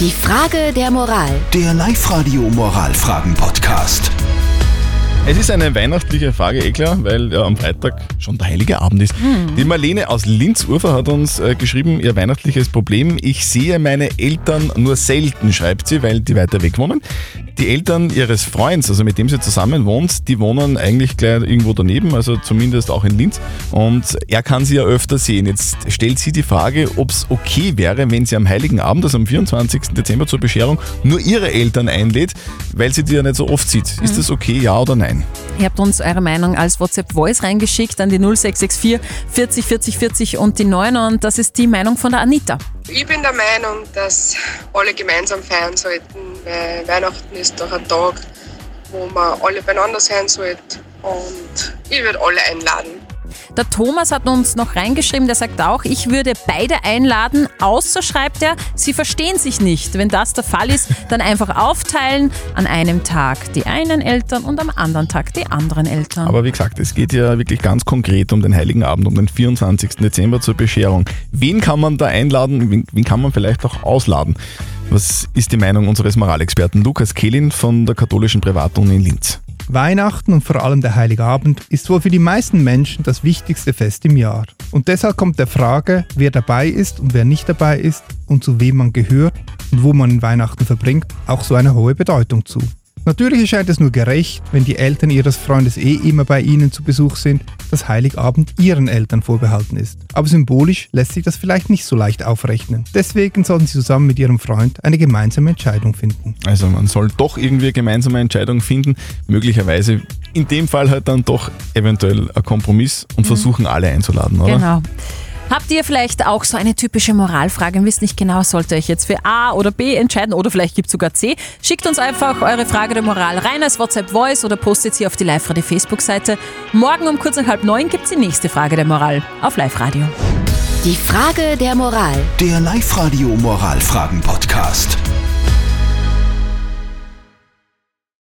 Die Frage der Moral. Der Live-Radio Moralfragen-Podcast. Es ist eine weihnachtliche Frage, eh klar, weil ja, am Freitag schon der Heilige Abend ist. Die Marlene aus Linz-Urfer hat uns äh, geschrieben, ihr weihnachtliches Problem. Ich sehe meine Eltern nur selten, schreibt sie, weil die weiter weg wohnen. Die Eltern ihres Freunds, also mit dem sie zusammen wohnt, die wohnen eigentlich gleich irgendwo daneben, also zumindest auch in Linz. Und er kann sie ja öfter sehen. Jetzt stellt sie die Frage, ob es okay wäre, wenn sie am Heiligen Abend, also am 24. Dezember zur Bescherung, nur ihre Eltern einlädt, weil sie die ja nicht so oft sieht. Ist das okay, ja oder nein? Ihr habt uns eure Meinung als WhatsApp-Voice reingeschickt an die 0664 40 40 40 und die 9 und das ist die Meinung von der Anita. Ich bin der Meinung, dass alle gemeinsam feiern sollten, weil Weihnachten ist doch ein Tag, wo man alle beieinander sein sollte. Und ich würde alle einladen. Der Thomas hat uns noch reingeschrieben, der sagt auch, ich würde beide einladen, außer schreibt er, sie verstehen sich nicht. Wenn das der Fall ist, dann einfach aufteilen, an einem Tag die einen Eltern und am anderen Tag die anderen Eltern. Aber wie gesagt, es geht ja wirklich ganz konkret um den Heiligen Abend, um den 24. Dezember zur Bescherung. Wen kann man da einladen? Wen, wen kann man vielleicht auch ausladen? Was ist die Meinung unseres Moralexperten Lukas Kehlin von der katholischen Privatuni in Linz? Weihnachten und vor allem der Heilige Abend ist wohl für die meisten Menschen das wichtigste Fest im Jahr. Und deshalb kommt der Frage, wer dabei ist und wer nicht dabei ist und zu wem man gehört und wo man Weihnachten verbringt, auch so eine hohe Bedeutung zu. Natürlich erscheint es nur gerecht, wenn die Eltern ihres Freundes eh immer bei ihnen zu Besuch sind, dass Heiligabend ihren Eltern vorbehalten ist. Aber symbolisch lässt sich das vielleicht nicht so leicht aufrechnen. Deswegen sollten sie zusammen mit ihrem Freund eine gemeinsame Entscheidung finden. Also man soll doch irgendwie eine gemeinsame Entscheidung finden, möglicherweise in dem Fall halt dann doch eventuell ein Kompromiss und versuchen alle einzuladen, oder? Genau. Habt ihr vielleicht auch so eine typische Moralfrage und wisst nicht genau, sollt ihr euch jetzt für A oder B entscheiden oder vielleicht gibt es sogar C? Schickt uns einfach eure Frage der Moral rein als WhatsApp-Voice oder postet sie auf die Live-Radio Facebook-Seite. Morgen um kurz nach halb neun gibt es die nächste Frage der Moral auf Live-Radio. Die Frage der Moral. Der Live-Radio Moralfragen-Podcast.